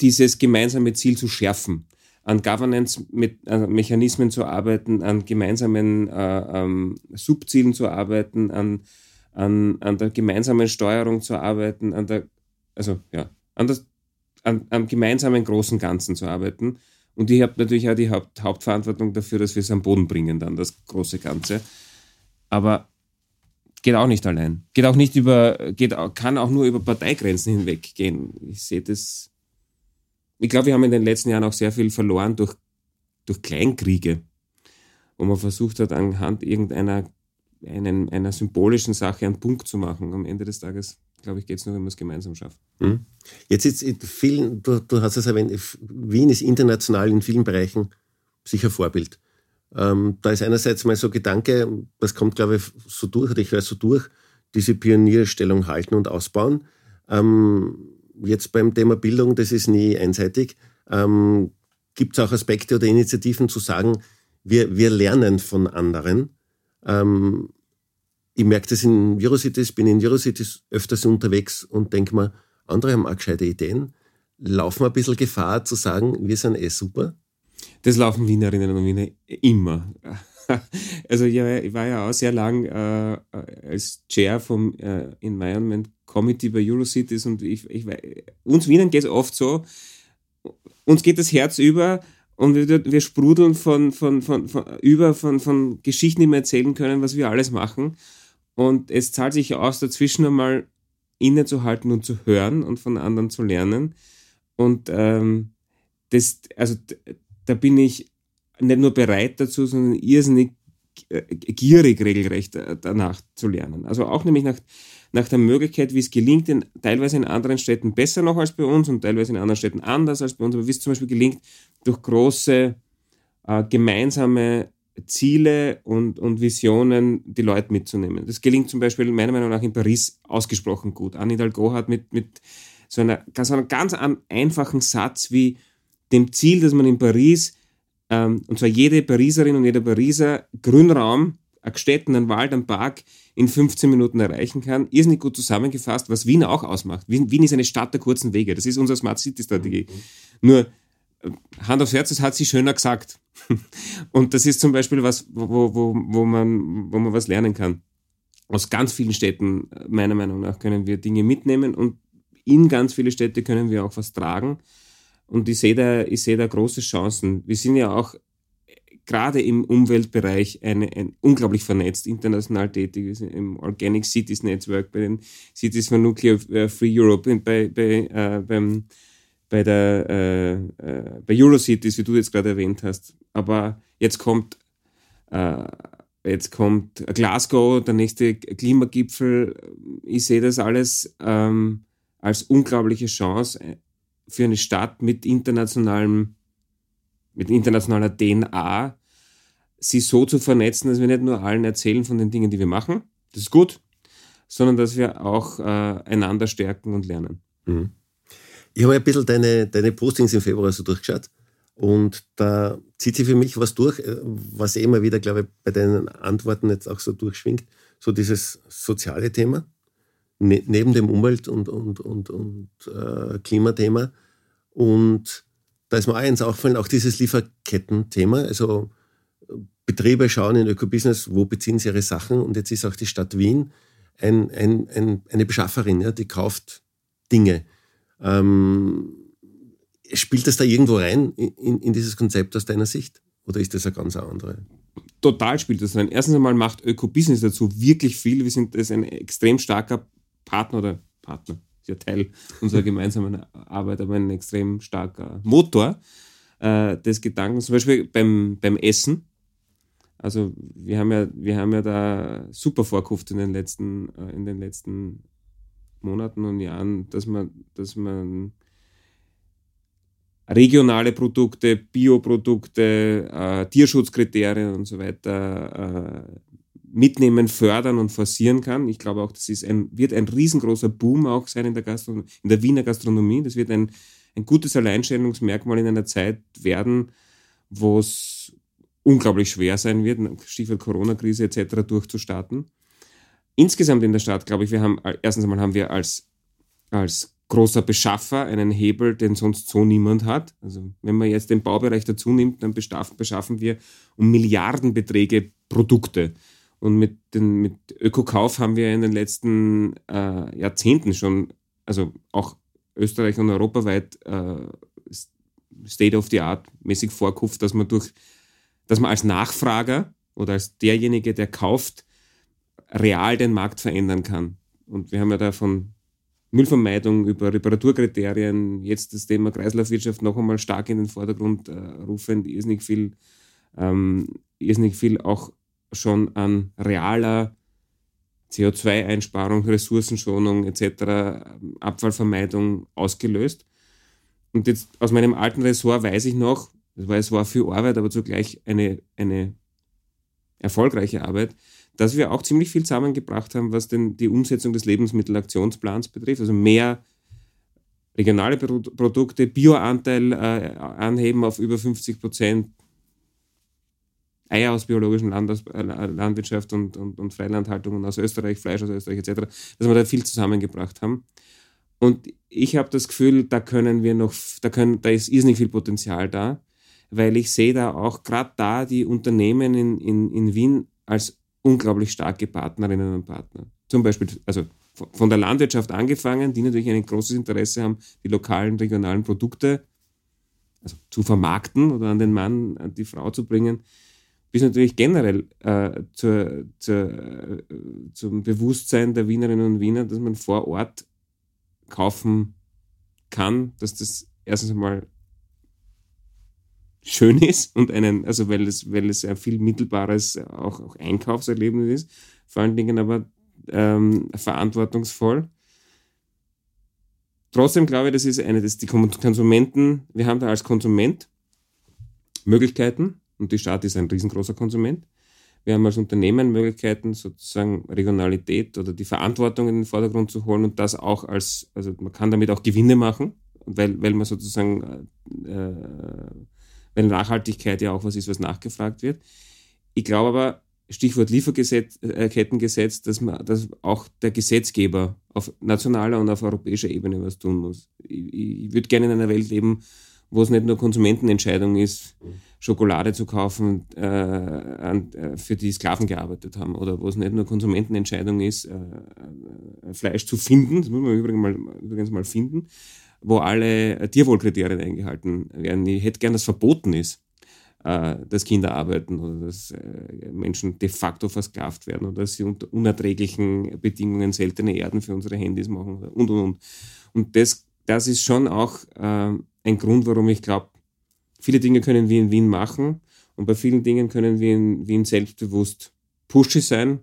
dieses gemeinsame Ziel zu schärfen, an Governance-Mechanismen zu arbeiten, an gemeinsamen äh, ähm, Subzielen zu arbeiten, an, an, an der gemeinsamen Steuerung zu arbeiten, an der, also ja, an, das, an, am gemeinsamen großen Ganzen zu arbeiten. Und ich habe natürlich auch die Haupt Hauptverantwortung dafür, dass wir es am Boden bringen, dann das große Ganze. Aber geht auch nicht allein. Geht auch nicht über, geht, kann auch nur über Parteigrenzen hinweggehen. Ich sehe das. Ich glaube, wir haben in den letzten Jahren auch sehr viel verloren durch durch Kleinkriege, wo man versucht hat, anhand irgendeiner einen, einer symbolischen Sache einen Punkt zu machen. Am Ende des Tages, glaube ich, geht es nur, wenn man es gemeinsam schafft. Mhm. Jetzt ist in vielen, du, du hast es erwähnt, Wien ist international in vielen Bereichen sicher Vorbild. Ähm, da ist einerseits mal so Gedanke, das kommt, glaube ich, so durch, oder ich höre so durch, diese Pionierstellung halten und ausbauen. Ähm, jetzt beim Thema Bildung, das ist nie einseitig. Ähm, Gibt es auch Aspekte oder Initiativen zu sagen, wir, wir lernen von anderen? Ähm, ich merke das in Eurocities, bin in Eurocities öfters unterwegs und denke mir, andere haben auch gescheite Ideen. Laufen wir ein bisschen Gefahr zu sagen, wir sind eh super? Das laufen Wienerinnen und Wiener immer. Also ich war ja auch sehr lang äh, als Chair vom äh, Environment Committee bei Eurocities und ich, ich, uns Wienern geht es oft so, uns geht das Herz über und wir, wir sprudeln von, von, von, von, über von, von Geschichten, die wir erzählen können, was wir alles machen. Und es zahlt sich aus, dazwischen einmal innezuhalten und zu hören und von anderen zu lernen. Und ähm, das, also da bin ich nicht nur bereit dazu, sondern irrsinnig gierig regelrecht äh, danach zu lernen. Also auch nämlich nach, nach der Möglichkeit, wie es gelingt, in, teilweise in anderen Städten besser noch als bei uns und teilweise in anderen Städten anders als bei uns, aber wie es zum Beispiel gelingt, durch große äh, gemeinsame Ziele und, und Visionen die Leute mitzunehmen. Das gelingt zum Beispiel meiner Meinung nach in Paris ausgesprochen gut. Anne Hidalgo hat mit, mit so, einer, so einem ganz einfachen Satz wie dem Ziel, dass man in Paris, ähm, und zwar jede Pariserin und jeder Pariser, Grünraum, einen Städten, einen Wald, einen Park in 15 Minuten erreichen kann, ist nicht gut zusammengefasst, was Wien auch ausmacht. Wien, Wien ist eine Stadt der kurzen Wege. Das ist unsere Smart City Strategie. Mhm. Nur, äh, Hand aufs Herz, das hat sie schöner gesagt. Und das ist zum Beispiel was, wo, wo, wo, man, wo man was lernen kann. Aus ganz vielen Städten, meiner Meinung nach, können wir Dinge mitnehmen und in ganz viele Städte können wir auch was tragen. Und ich sehe da, ich sehe da große Chancen. Wir sind ja auch gerade im Umweltbereich eine, ein, unglaublich vernetzt, international tätig. Wir sind im Organic Cities Network, bei den Cities for Nuclear äh, Free Europe, bei, bei, äh, beim, bei der äh, äh, bei Eurocities, wie du jetzt gerade erwähnt hast. Aber jetzt kommt äh, jetzt kommt Glasgow, der nächste Klimagipfel. Ich sehe das alles ähm, als unglaubliche Chance äh, für eine Stadt mit internationalem, mit internationaler DNA, sie so zu vernetzen, dass wir nicht nur allen erzählen von den Dingen, die wir machen, das ist gut, sondern dass wir auch äh, einander stärken und lernen. Mhm. Ich habe ein bisschen deine, deine Postings im Februar so durchgeschaut und da zieht sich für mich was durch, äh, was eh immer wieder, glaube ich, bei deinen Antworten jetzt auch so durchschwingt, so dieses soziale Thema ne, neben dem Umwelt- und, und, und, und äh, Klimathema. Und da ist mir eins aufgefallen, auch dieses Lieferketten-Thema. Also Betriebe schauen in Ökobusiness, wo beziehen sie ihre Sachen. Und jetzt ist auch die Stadt Wien ein, ein, ein, eine Beschafferin, ja, die kauft Dinge. Ähm, spielt das da irgendwo rein in, in, dieses Konzept aus deiner Sicht? Oder ist das eine ganz andere? Total spielt das rein. Erstens einmal macht Ökobusiness dazu wirklich viel. Wir sind ein extrem starker Partner oder Partner, ist ja Teil unserer gemeinsamen Arbeit, aber ein extrem starker Motor äh, des Gedankens. Zum Beispiel beim, beim Essen. Also wir haben ja, wir haben ja da super vorkauft in den letzten, äh, in den letzten Monaten und Jahren, dass man, dass man regionale Produkte, Bioprodukte, äh, Tierschutzkriterien und so weiter äh, mitnehmen, fördern und forcieren kann. Ich glaube auch, das ist ein, wird ein riesengroßer Boom auch sein in der, Gastron in der Wiener Gastronomie. Das wird ein, ein gutes Alleinstellungsmerkmal in einer Zeit werden, wo es unglaublich schwer sein wird, Stichwort Corona-Krise etc. durchzustarten. Insgesamt in der Stadt, glaube ich, wir haben, erstens einmal haben wir als, als großer Beschaffer einen Hebel, den sonst so niemand hat. Also wenn man jetzt den Baubereich dazu nimmt, dann beschaffen wir um Milliardenbeträge Produkte. Und mit, den, mit Ökokauf haben wir in den letzten äh, Jahrzehnten schon, also auch Österreich und europaweit äh, State of the Art mäßig vorkauft, dass man durch, dass man als Nachfrager oder als derjenige, der kauft, real den Markt verändern kann. Und wir haben ja da von Müllvermeidung, über Reparaturkriterien, jetzt das Thema Kreislaufwirtschaft noch einmal stark in den Vordergrund äh, rufend, irrsinnig viel, ähm, irrsinnig viel auch schon an realer CO2-Einsparung, Ressourcenschonung etc., Abfallvermeidung ausgelöst. Und jetzt aus meinem alten Ressort weiß ich noch, es war viel Arbeit, aber zugleich eine, eine erfolgreiche Arbeit, dass wir auch ziemlich viel zusammengebracht haben, was denn die Umsetzung des Lebensmittelaktionsplans betrifft. Also mehr regionale Produkte, Bioanteil äh, anheben auf über 50 Prozent, Eier aus biologischen Landes äh, Landwirtschaft und, und, und Freilandhaltungen aus Österreich, Fleisch aus Österreich etc., dass wir da viel zusammengebracht haben. Und ich habe das Gefühl, da können wir noch, da, können, da ist irrsinnig viel Potenzial da, weil ich sehe da auch gerade da die Unternehmen in, in, in Wien als unglaublich starke Partnerinnen und Partner. Zum Beispiel, also von der Landwirtschaft angefangen, die natürlich ein großes Interesse haben, die lokalen, regionalen Produkte also zu vermarkten oder an den Mann, an die Frau zu bringen, bis natürlich generell äh, zur, zur, äh, zum Bewusstsein der Wienerinnen und Wiener, dass man vor Ort kaufen kann, dass das erstens einmal schön ist und einen, also weil es, weil es ein viel mittelbares auch, auch Einkaufserlebnis ist, vor allen Dingen aber ähm, verantwortungsvoll. Trotzdem glaube ich, das ist eine, dass die Konsumenten, wir haben da als Konsument Möglichkeiten, und die Stadt ist ein riesengroßer Konsument. Wir haben als Unternehmen Möglichkeiten, sozusagen Regionalität oder die Verantwortung in den Vordergrund zu holen und das auch als, also man kann damit auch Gewinne machen, weil, weil man sozusagen, äh, äh weil Nachhaltigkeit ja auch was ist, was nachgefragt wird. Ich glaube aber, Stichwort Lieferkettengesetz, äh, dass, man, dass auch der Gesetzgeber auf nationaler und auf europäischer Ebene was tun muss. Ich, ich würde gerne in einer Welt leben, wo es nicht nur Konsumentenentscheidung ist, Schokolade zu kaufen, äh, an, äh, für die Sklaven gearbeitet haben, oder wo es nicht nur Konsumentenentscheidung ist, äh, äh, Fleisch zu finden, das muss man übrigens mal, übrigens mal finden, wo alle Tierwohlkriterien eingehalten werden. Ich hätte gern, dass verboten ist, äh, dass Kinder arbeiten oder dass äh, Menschen de facto versklavt werden oder dass sie unter unerträglichen Bedingungen seltene Erden für unsere Handys machen und und und. Und das, das ist schon auch ein Grund, warum ich glaube, viele Dinge können wir in Wien machen und bei vielen Dingen können wir in Wien selbstbewusst pushy sein.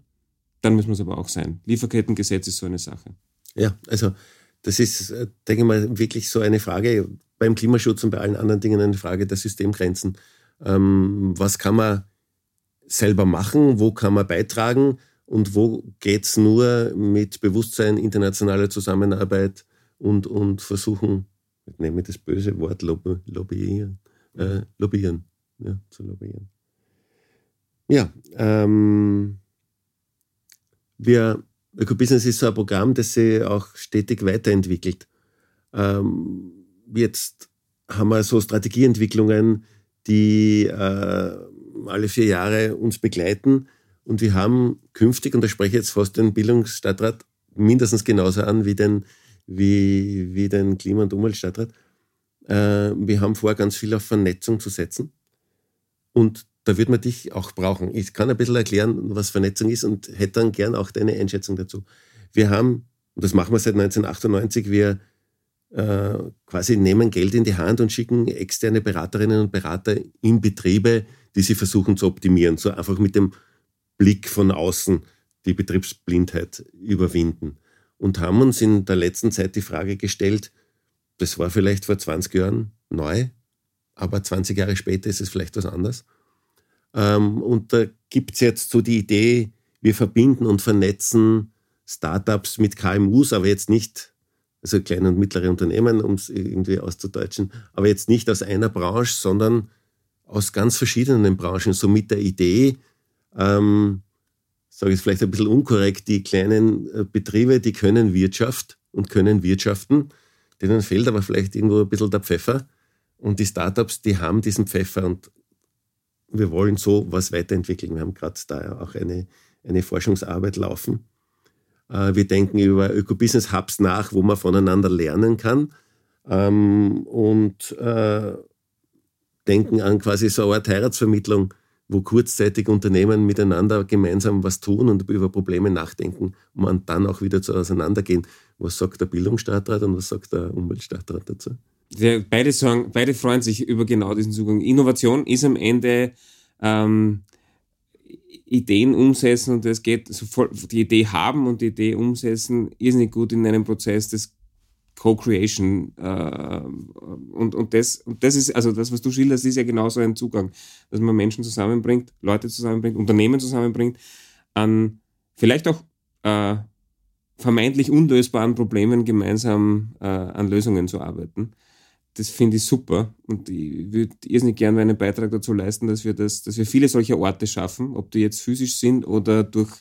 Dann müssen wir es aber auch sein. Lieferkettengesetz ist so eine Sache. Ja, also das ist, äh, denke ich mal, wirklich so eine Frage beim Klimaschutz und bei allen anderen Dingen eine Frage der Systemgrenzen. Ähm, was kann man selber machen? Wo kann man beitragen? Und wo geht es nur mit Bewusstsein, internationaler Zusammenarbeit und, und versuchen, ich nehme das böse Wort Lobby, lobbyieren, äh, lobbyieren, ja, zu lobbyieren. Ja, ähm, wir, Ökobusiness ist so ein Programm, das sich auch stetig weiterentwickelt. Ähm, jetzt haben wir so Strategieentwicklungen, die äh, alle vier Jahre uns begleiten. Und wir haben künftig, und da spreche ich jetzt fast den Bildungsstadtrat mindestens genauso an wie den wie, wie den Klima- und Umweltstadtrat. Äh, wir haben vor, ganz viel auf Vernetzung zu setzen. Und da wird man dich auch brauchen. Ich kann ein bisschen erklären, was Vernetzung ist und hätte dann gern auch deine Einschätzung dazu. Wir haben, und das machen wir seit 1998, wir äh, quasi nehmen Geld in die Hand und schicken externe Beraterinnen und Berater in Betriebe, die sie versuchen zu optimieren. So einfach mit dem Blick von außen die Betriebsblindheit überwinden und haben uns in der letzten Zeit die Frage gestellt, das war vielleicht vor 20 Jahren neu, aber 20 Jahre später ist es vielleicht was anderes. Ähm, und da gibt es jetzt so die Idee, wir verbinden und vernetzen Startups mit KMUs, aber jetzt nicht, also kleine und mittlere Unternehmen, um es irgendwie auszudeutschen, aber jetzt nicht aus einer Branche, sondern aus ganz verschiedenen Branchen, so mit der Idee, ähm, sage ich es vielleicht ein bisschen unkorrekt, die kleinen äh, Betriebe, die können Wirtschaft und können wirtschaften, denen fehlt aber vielleicht irgendwo ein bisschen der Pfeffer. Und die Startups, die haben diesen Pfeffer und wir wollen so was weiterentwickeln. Wir haben gerade da auch eine, eine Forschungsarbeit laufen. Äh, wir denken über Öko-Business-Hubs nach, wo man voneinander lernen kann. Ähm, und äh, denken an quasi so eine Art Heiratsvermittlung wo kurzzeitig Unternehmen miteinander gemeinsam was tun und über Probleme nachdenken und dann auch wieder zu auseinandergehen, Was sagt der Bildungsstadtrat und was sagt der Umweltstadtrat dazu? Der, beide sagen, beide freuen sich über genau diesen Zugang. Innovation ist am Ende ähm, Ideen umsetzen und es geht die Idee haben und die Idee umsetzen ist nicht gut in einem Prozess des Co-Creation äh, und, und, das, und das ist, also das, was du schilderst, ist ja genauso ein Zugang, dass man Menschen zusammenbringt, Leute zusammenbringt, Unternehmen zusammenbringt, an vielleicht auch äh, vermeintlich unlösbaren Problemen gemeinsam äh, an Lösungen zu arbeiten. Das finde ich super und ich würde irrsinnig gerne einen Beitrag dazu leisten, dass wir das, dass wir viele solcher Orte schaffen, ob die jetzt physisch sind oder durch,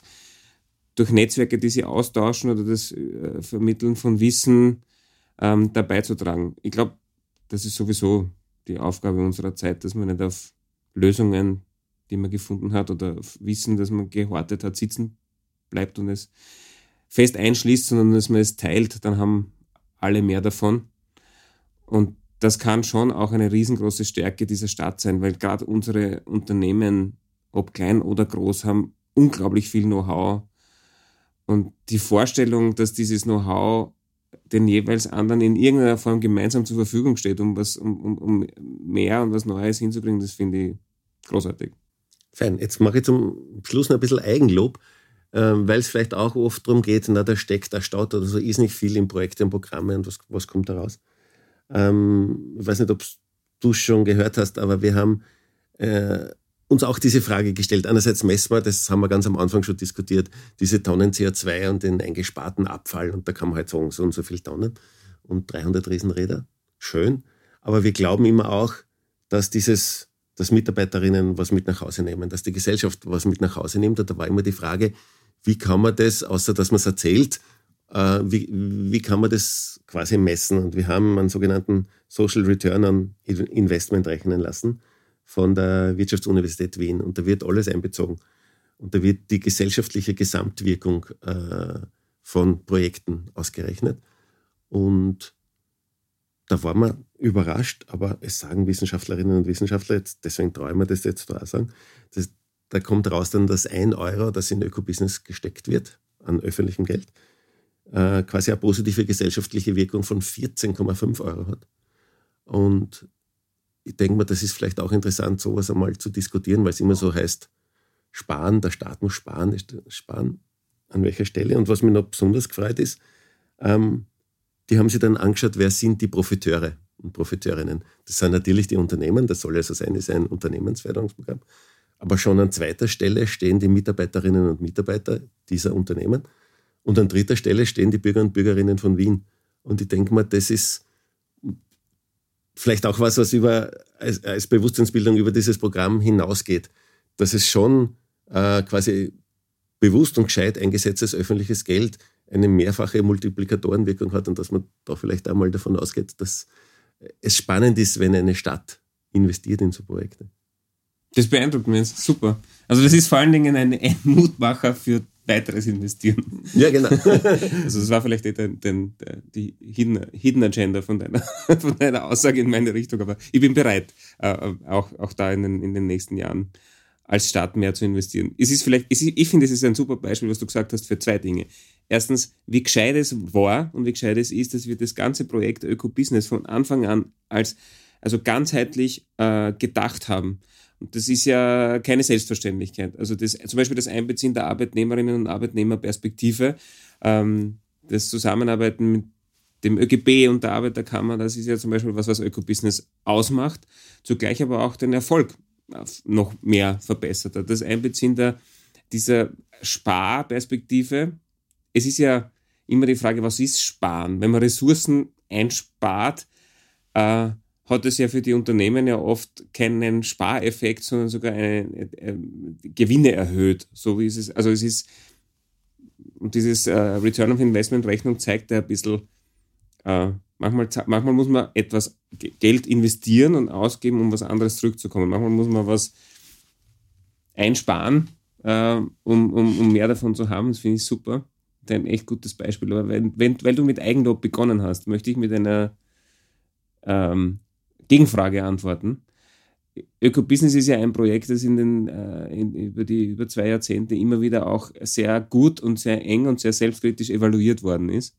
durch Netzwerke, die sie austauschen oder das äh, Vermitteln von Wissen ähm, dabei zu tragen. Ich glaube, das ist sowieso die Aufgabe unserer Zeit, dass man nicht auf Lösungen, die man gefunden hat oder auf Wissen, das man gehortet hat, sitzen bleibt und es fest einschließt, sondern dass man es teilt, dann haben alle mehr davon. Und das kann schon auch eine riesengroße Stärke dieser Stadt sein, weil gerade unsere Unternehmen, ob klein oder groß, haben unglaublich viel Know-how. Und die Vorstellung, dass dieses Know-how den jeweils anderen in irgendeiner Form gemeinsam zur Verfügung steht, um was, um, um, um mehr und was Neues hinzukriegen, das finde ich großartig. Fein. Jetzt mache ich zum Schluss noch ein bisschen Eigenlob. Ähm, weil es vielleicht auch oft darum geht, na, da steckt der Stadt oder so, ist nicht viel in Projekte und Programme und was, was kommt da raus. Ähm, ich weiß nicht, ob du schon gehört hast, aber wir haben äh, uns auch diese Frage gestellt. Einerseits messen wir, das haben wir ganz am Anfang schon diskutiert, diese Tonnen CO2 und den eingesparten Abfall und da kann man halt sagen, so und so viele Tonnen und 300 Riesenräder. Schön. Aber wir glauben immer auch, dass dieses, dass Mitarbeiterinnen was mit nach Hause nehmen, dass die Gesellschaft was mit nach Hause nimmt. Und da war immer die Frage, wie kann man das, außer dass man es erzählt, äh, wie, wie kann man das quasi messen? Und wir haben einen sogenannten Social Return on Investment rechnen lassen von der Wirtschaftsuniversität Wien. Und da wird alles einbezogen. Und da wird die gesellschaftliche Gesamtwirkung äh, von Projekten ausgerechnet. Und da war man überrascht, aber es sagen Wissenschaftlerinnen und Wissenschaftler, jetzt, deswegen ich mir das jetzt da sagen, das, da kommt raus dann, dass ein Euro, das in Ökobusiness gesteckt wird, an öffentlichem Geld, äh, quasi eine positive gesellschaftliche Wirkung von 14,5 Euro hat. Und ich denke mal, das ist vielleicht auch interessant, sowas einmal zu diskutieren, weil es immer so heißt, sparen, der Staat muss sparen, sparen, an welcher Stelle. Und was mir noch besonders gefreut ist, ähm, die haben sich dann angeschaut, wer sind die Profiteure und Profiteurinnen. Das sind natürlich die Unternehmen, das soll ja so sein, ist ein Unternehmensförderungsprogramm. Aber schon an zweiter Stelle stehen die Mitarbeiterinnen und Mitarbeiter dieser Unternehmen. Und an dritter Stelle stehen die Bürger und Bürgerinnen von Wien. Und ich denke mal, das ist vielleicht auch was, was über, als, als Bewusstseinsbildung über dieses Programm hinausgeht. Dass es schon äh, quasi bewusst und gescheit eingesetztes öffentliches Geld eine mehrfache Multiplikatorenwirkung hat und dass man da vielleicht einmal davon ausgeht, dass es spannend ist, wenn eine Stadt investiert in so Projekte. Das beeindruckt mich. Super. Also das ist vor allen Dingen ein, ein Mutmacher für weiteres Investieren. Ja, genau. also das war vielleicht den, den, die Hidden, Hidden Agenda von deiner, von deiner Aussage in meine Richtung, aber ich bin bereit, äh, auch, auch da in den, in den nächsten Jahren als Staat mehr zu investieren. Es ist vielleicht, ich finde, es ist ein super Beispiel, was du gesagt hast, für zwei Dinge. Erstens, wie gescheit es war und wie gescheit es ist, dass wir das ganze Projekt Öko-Business von Anfang an als also ganzheitlich äh, gedacht haben. Und das ist ja keine Selbstverständlichkeit. Also das, zum Beispiel das Einbeziehen der Arbeitnehmerinnen und Arbeitnehmerperspektive, ähm, das Zusammenarbeiten mit dem ÖGB und der Arbeiterkammer, das ist ja zum Beispiel was, was Ökobusiness ausmacht, zugleich aber auch den Erfolg noch mehr verbessert hat. Das Einbeziehen der, dieser Sparperspektive, es ist ja immer die Frage, was ist Sparen? Wenn man Ressourcen einspart, äh, hat es ja für die Unternehmen ja oft keinen Spareffekt, sondern sogar eine, äh, Gewinne erhöht. So wie es also es ist, und dieses äh, Return of Investment Rechnung zeigt ja ein bisschen, äh, manchmal, manchmal muss man etwas Geld investieren und ausgeben, um was anderes zurückzukommen. Manchmal muss man was einsparen, äh, um, um, um mehr davon zu haben. Das finde ich super. Das ist ein echt gutes Beispiel. Aber wenn, wenn, weil du mit Eigenlob begonnen hast, möchte ich mit einer ähm, Gegenfrage antworten. Ökobusiness ist ja ein Projekt, das in den, äh, in, über die über zwei Jahrzehnte immer wieder auch sehr gut und sehr eng und sehr selbstkritisch evaluiert worden ist.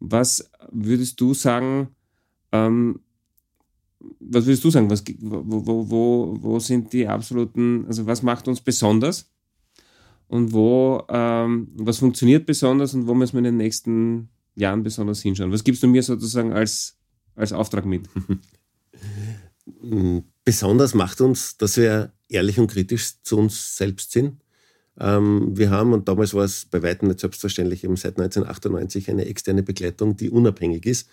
was würdest du sagen, ähm, was würdest du sagen, was, wo, wo, wo, wo sind die absoluten, also was macht uns besonders und wo, ähm, was funktioniert besonders und wo müssen wir in den nächsten Jahren besonders hinschauen? Was gibst du mir sozusagen als, als Auftrag mit? Besonders macht uns, dass wir ehrlich und kritisch zu uns selbst sind. Ähm, wir haben, und damals war es bei weitem nicht selbstverständlich, eben seit 1998 eine externe Begleitung, die unabhängig ist.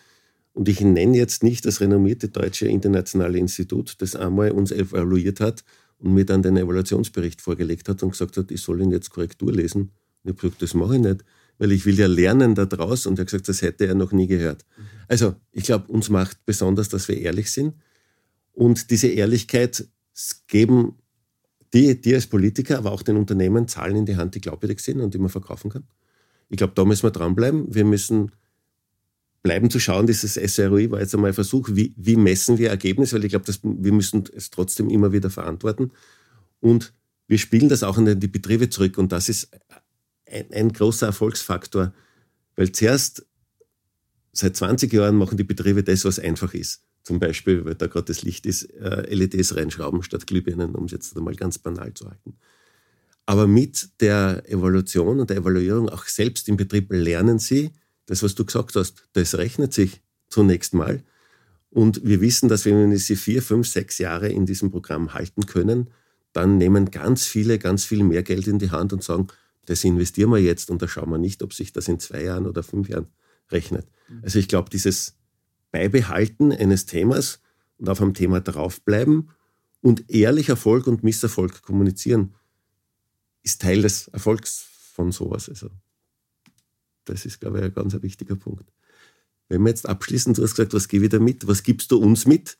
Und ich nenne jetzt nicht das renommierte deutsche internationale Institut, das einmal uns evaluiert hat und mir dann den Evaluationsbericht vorgelegt hat und gesagt hat, ich soll ihn jetzt Korrektur lesen. Und ich habe gesagt, das mache ich nicht, weil ich will ja lernen da draus. Und er hat gesagt, das hätte er noch nie gehört. Also ich glaube, uns macht besonders, dass wir ehrlich sind. Und diese Ehrlichkeit geben die, die als Politiker, aber auch den Unternehmen Zahlen in die Hand, die glaubwürdig sind und die man verkaufen kann. Ich glaube, da müssen wir dranbleiben. Wir müssen bleiben zu schauen, dieses SROI war jetzt einmal ein Versuch, wie, wie messen wir Ergebnisse, weil ich glaube, wir müssen es trotzdem immer wieder verantworten. Und wir spielen das auch in die Betriebe zurück und das ist ein, ein großer Erfolgsfaktor, weil zuerst seit 20 Jahren machen die Betriebe das, was einfach ist. Zum Beispiel, weil da gerade das Licht ist, äh, LEDs reinschrauben statt Glühbirnen, um es jetzt einmal ganz banal zu halten. Aber mit der Evaluation und der Evaluierung auch selbst im Betrieb lernen sie, das, was du gesagt hast, das rechnet sich zunächst mal. Und wir wissen, dass wenn wir sie vier, fünf, sechs Jahre in diesem Programm halten können, dann nehmen ganz viele, ganz viel mehr Geld in die Hand und sagen, das investieren wir jetzt und da schauen wir nicht, ob sich das in zwei Jahren oder fünf Jahren rechnet. Also ich glaube, dieses Beibehalten eines Themas und auf einem Thema draufbleiben und ehrlich Erfolg und Misserfolg kommunizieren, ist Teil des Erfolgs von sowas. Also das ist, glaube ich, ein ganz wichtiger Punkt. Wenn wir jetzt abschließen, du hast gesagt, was gebe ich da mit? Was gibst du uns mit?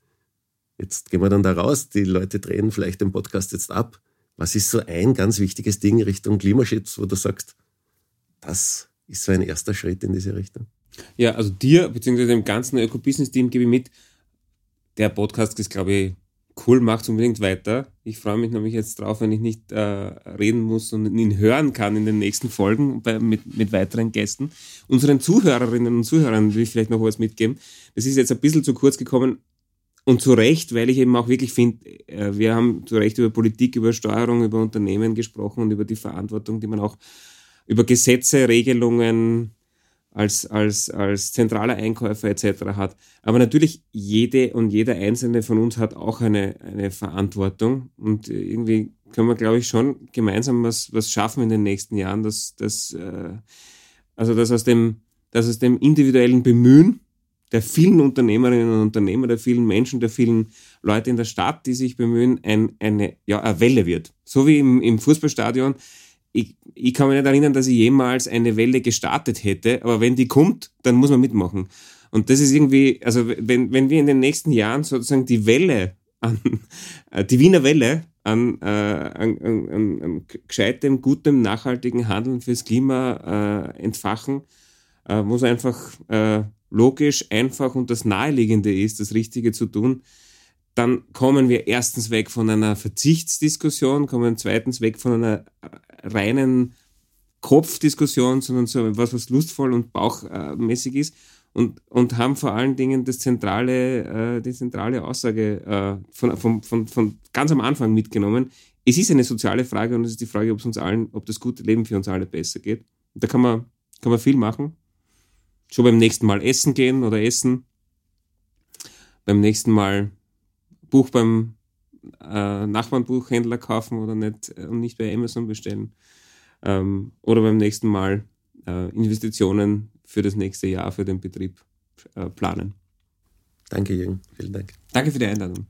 Jetzt gehen wir dann da raus. Die Leute drehen vielleicht den Podcast jetzt ab. Was ist so ein ganz wichtiges Ding Richtung Klimaschutz, wo du sagst, das ist so ein erster Schritt in diese Richtung? Ja, also dir, beziehungsweise dem ganzen Öko-Business-Team gebe ich mit, der Podcast ist, glaube ich, cool, macht unbedingt weiter. Ich freue mich nämlich jetzt drauf, wenn ich nicht äh, reden muss und ihn hören kann in den nächsten Folgen bei, mit, mit weiteren Gästen. Unseren Zuhörerinnen und Zuhörern will ich vielleicht noch was mitgeben. Das ist jetzt ein bisschen zu kurz gekommen und zu Recht, weil ich eben auch wirklich finde, äh, wir haben zu Recht über Politik, über Steuerung, über Unternehmen gesprochen und über die Verantwortung, die man auch über Gesetze, Regelungen, als, als, als zentraler Einkäufer etc. hat. Aber natürlich, jede und jeder einzelne von uns hat auch eine, eine Verantwortung und irgendwie können wir, glaube ich, schon gemeinsam was, was schaffen in den nächsten Jahren, dass, dass, äh, also dass aus dem, dass aus dem individuellen Bemühen der vielen Unternehmerinnen und Unternehmer, der vielen Menschen, der vielen Leute in der Stadt, die sich bemühen, ein, eine, ja, eine Welle wird. So wie im, im Fußballstadion ich, ich kann mich nicht erinnern, dass ich jemals eine Welle gestartet hätte, aber wenn die kommt, dann muss man mitmachen. Und das ist irgendwie, also wenn, wenn wir in den nächsten Jahren sozusagen die Welle an, äh, die Wiener Welle an, äh, an, an, an gescheitem, gutem, nachhaltigen Handeln fürs Klima äh, entfachen, äh, es einfach äh, logisch, einfach und das Naheliegende ist, das Richtige zu tun, dann kommen wir erstens weg von einer Verzichtsdiskussion, kommen zweitens weg von einer reinen Kopfdiskussion, sondern so was, was lustvoll und bauchmäßig ist und, und haben vor allen Dingen das zentrale, äh, die zentrale Aussage äh, von, von, von, von ganz am Anfang mitgenommen. Es ist eine soziale Frage und es ist die Frage, ob es uns allen, ob das gute Leben für uns alle besser geht. Da kann man, kann man viel machen. Schon beim nächsten Mal essen gehen oder essen. Beim nächsten Mal Buch beim äh, Nachbarnbuchhändler kaufen oder nicht äh, und nicht bei Amazon bestellen. Ähm, oder beim nächsten Mal äh, Investitionen für das nächste Jahr für den Betrieb äh, planen. Danke, Jürgen. Vielen Dank. Danke für die Einladung.